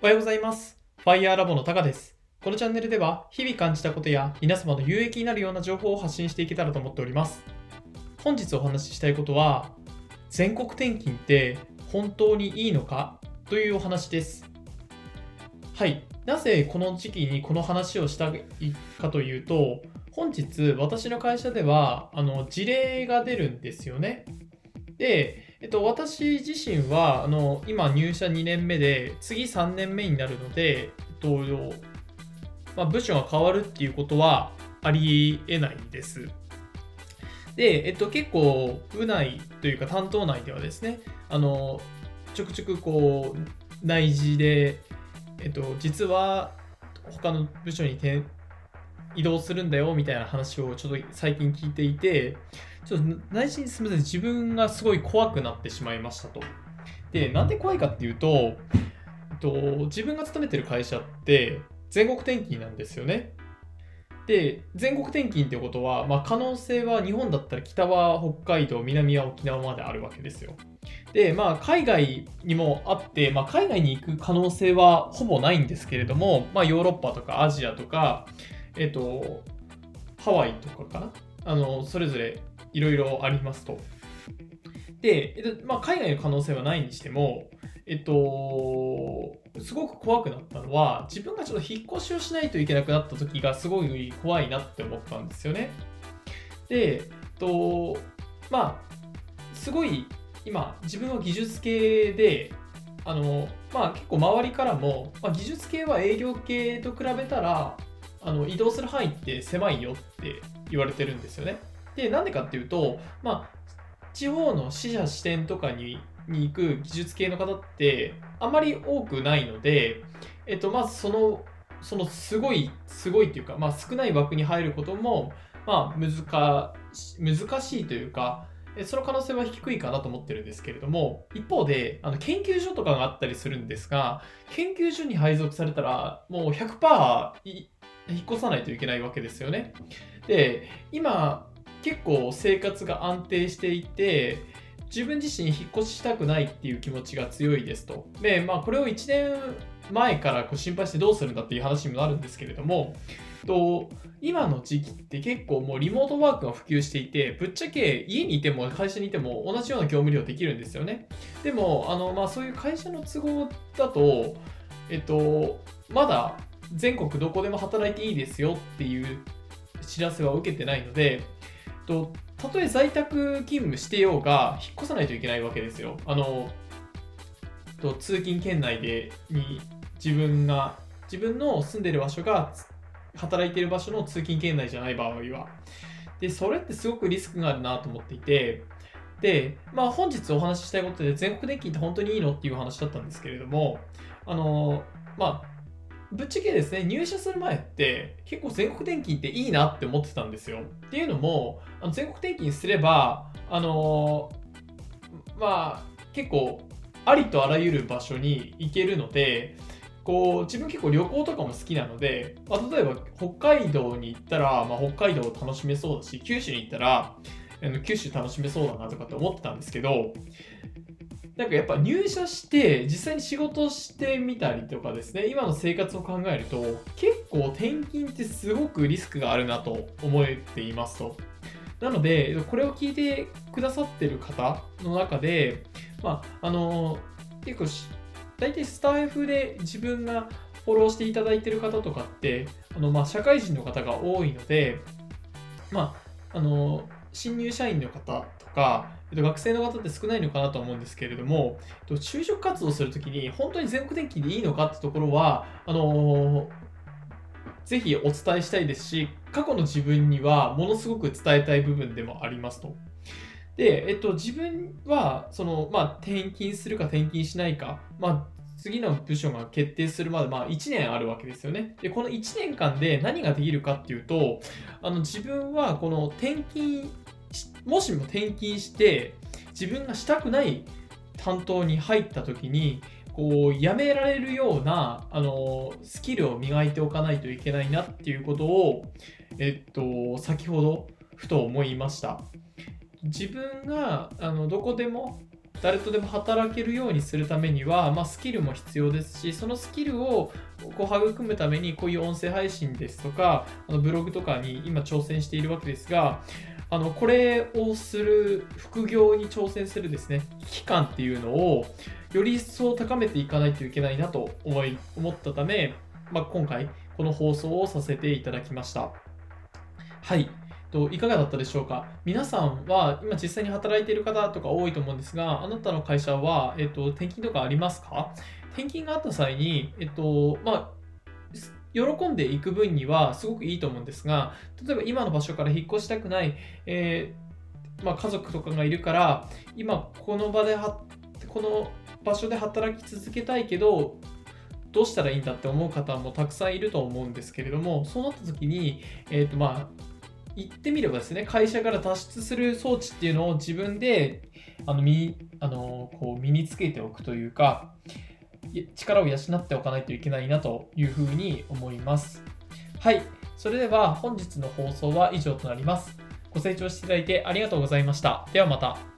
おはようございます。ファイヤーラボのタカです。このチャンネルでは日々感じたことや皆様の有益になるような情報を発信していけたらと思っております。本日お話ししたいことは、全国転勤って本当にいいのか？というお話です。はい。なぜこの時期にこの話をしたいかというと、本日私の会社ではあの事例が出るんですよね。で、えっと、私自身はあの今入社2年目で次3年目になるので、えっとまあ、部署が変わるっていうことはありえないです。で、えっと、結構部内というか担当内ではですねあのちょくちょくこう内示で、えっと、実は他の部署に移動するんだよみたいな話をちょっと最近聞いていてちょっと内心すみません自分がすごい怖くなってしまいましたと。でなんで怖いかっていうと、えっと、自分が勤めてる会社って全国転勤なんですよね。で全国転勤ってことは、まあ、可能性は日本だったら北は北海道南は沖縄まであるわけですよ。でまあ海外にもあって、まあ、海外に行く可能性はほぼないんですけれども、まあ、ヨーロッパとかアジアとか、えっと、ハワイとかかな？あのそれぞれいろいろありますと。で、えっとまあ、海外の可能性はないにしても、えっと、すごく怖くなったのは、自分がちょっと引っ越しをしないといけなくなった時がすごい怖いなって思ったんですよね。で、えっと、まあ、すごい今、自分は技術系で、あの、まあ結構周りからも、まあ、技術系は営業系と比べたら、あの移動する範囲って狭いよって言われてるんですよね。で、なんでかっていうと、まあ、地方の支社支店とかにに行く技術系の方ってあまり多くないので、えっと、まずその、そのすごい、すごいっていうか、まあ少ない枠に入ることも、まあ難し難しいというか、その可能性は低いかなと思ってるんですけれども、一方で、あの研究所とかがあったりするんですが、研究所に配属されたら、もう100%引っ越さないといけないわけですよね。で、今、結構生活が安定していて、自分自身引っ越ししたくないっていう気持ちが強いですと。で、まあ、これを1年前からこう心配してどうするんだっていう話にもなるんですけれども、と今の時期って結構もうリモートワークが普及していて、ぶっちゃけ家にいても会社にいても同じような業務量できるんですよね。でも、あのまあ、そういう会社の都合だと、えっと、まだ全国どこでも働いていいですよっていう知らせは受けてないので、とたとえ在宅勤務してようが引っ越さないといけないわけですよ。あのと通勤圏内でに自分が自分の住んでる場所が働いてる場所の通勤圏内じゃない場合は。で、それってすごくリスクがあるなと思っていて、で、まあ本日お話ししたいことで全国転勤って本当にいいのっていう話だったんですけれども、あの、まあぶっちゃけですね、入社する前って結構全国転勤っていいなって思ってたんですよ。っていうのも、あの全国転勤すれば、あのーまあ結構ありとあらゆる場所に行けるので、こう自分結構旅行とかも好きなので、まあ、例えば北海道に行ったら、まあ、北海道を楽しめそうだし、九州に行ったら九州楽しめそうだなとかって思ってたんですけど、なんかやっぱ入社して実際に仕事してみたりとかですね今の生活を考えると結構転勤ってすごくリスクがあるなと思えていますと。なのでこれを聞いてくださってる方の中でまああの結構し大体スタッフで自分がフォローしていただいてる方とかってあの、まあ、社会人の方が多いのでまああの新入社員の方とか、えっと、学生の方って少ないのかなと思うんですけれども、えっと、就職活動するときに本当に全国転勤でいいのかってところは、あのぜひお伝えしたいですし、過去の自分にはものすごく伝えたい部分でもありますと。で、えっと、自分は、その、まあ、転勤するか転勤しないか、まあ、次の部署が決定するまで、まあ、1年あるわけですよね。で、この1年間で何ができるかっていうと、あの自分はこの転勤、もしも転勤して、自分がしたくない担当に入った時に、こう、辞められるような、あの、スキルを磨いておかないといけないなっていうことを、えっと、先ほど、ふと思いました。自分が、あの、どこでも誰とでも働けるようにするためには、まあ、スキルも必要ですしそのスキルをこう育むためにこういう音声配信ですとかあのブログとかに今挑戦しているわけですがあのこれをする副業に挑戦するですね期間っていうのをより一層高めていかないといけないなと思い思ったため、まあ、今回この放送をさせていただきました。はい。といかがだったでしょうか？皆さんは今実際に働いている方とか多いと思うんですがあなたの会社は、えっと、転勤とかありますか？転勤があった際に、えっとまあ、喜んでいく分にはすごくいいと思うんですが例えば今の場所から引っ越したくない、えー、まあ、家族とかがいるから今この場ではこの場所で働き続けたいけどどうしたらいいんだって思う方もたくさんいると思うんですけれどもそうなった時に、えーとまあ、言ってみればですね、会社から脱出する装置っていうのを自分であの身あのこう身につけておくというか、力を養っておかないといけないなというふうに思います。はい、それでは本日の放送は以上となります。ご清聴していただいてありがとうございました。ではまた。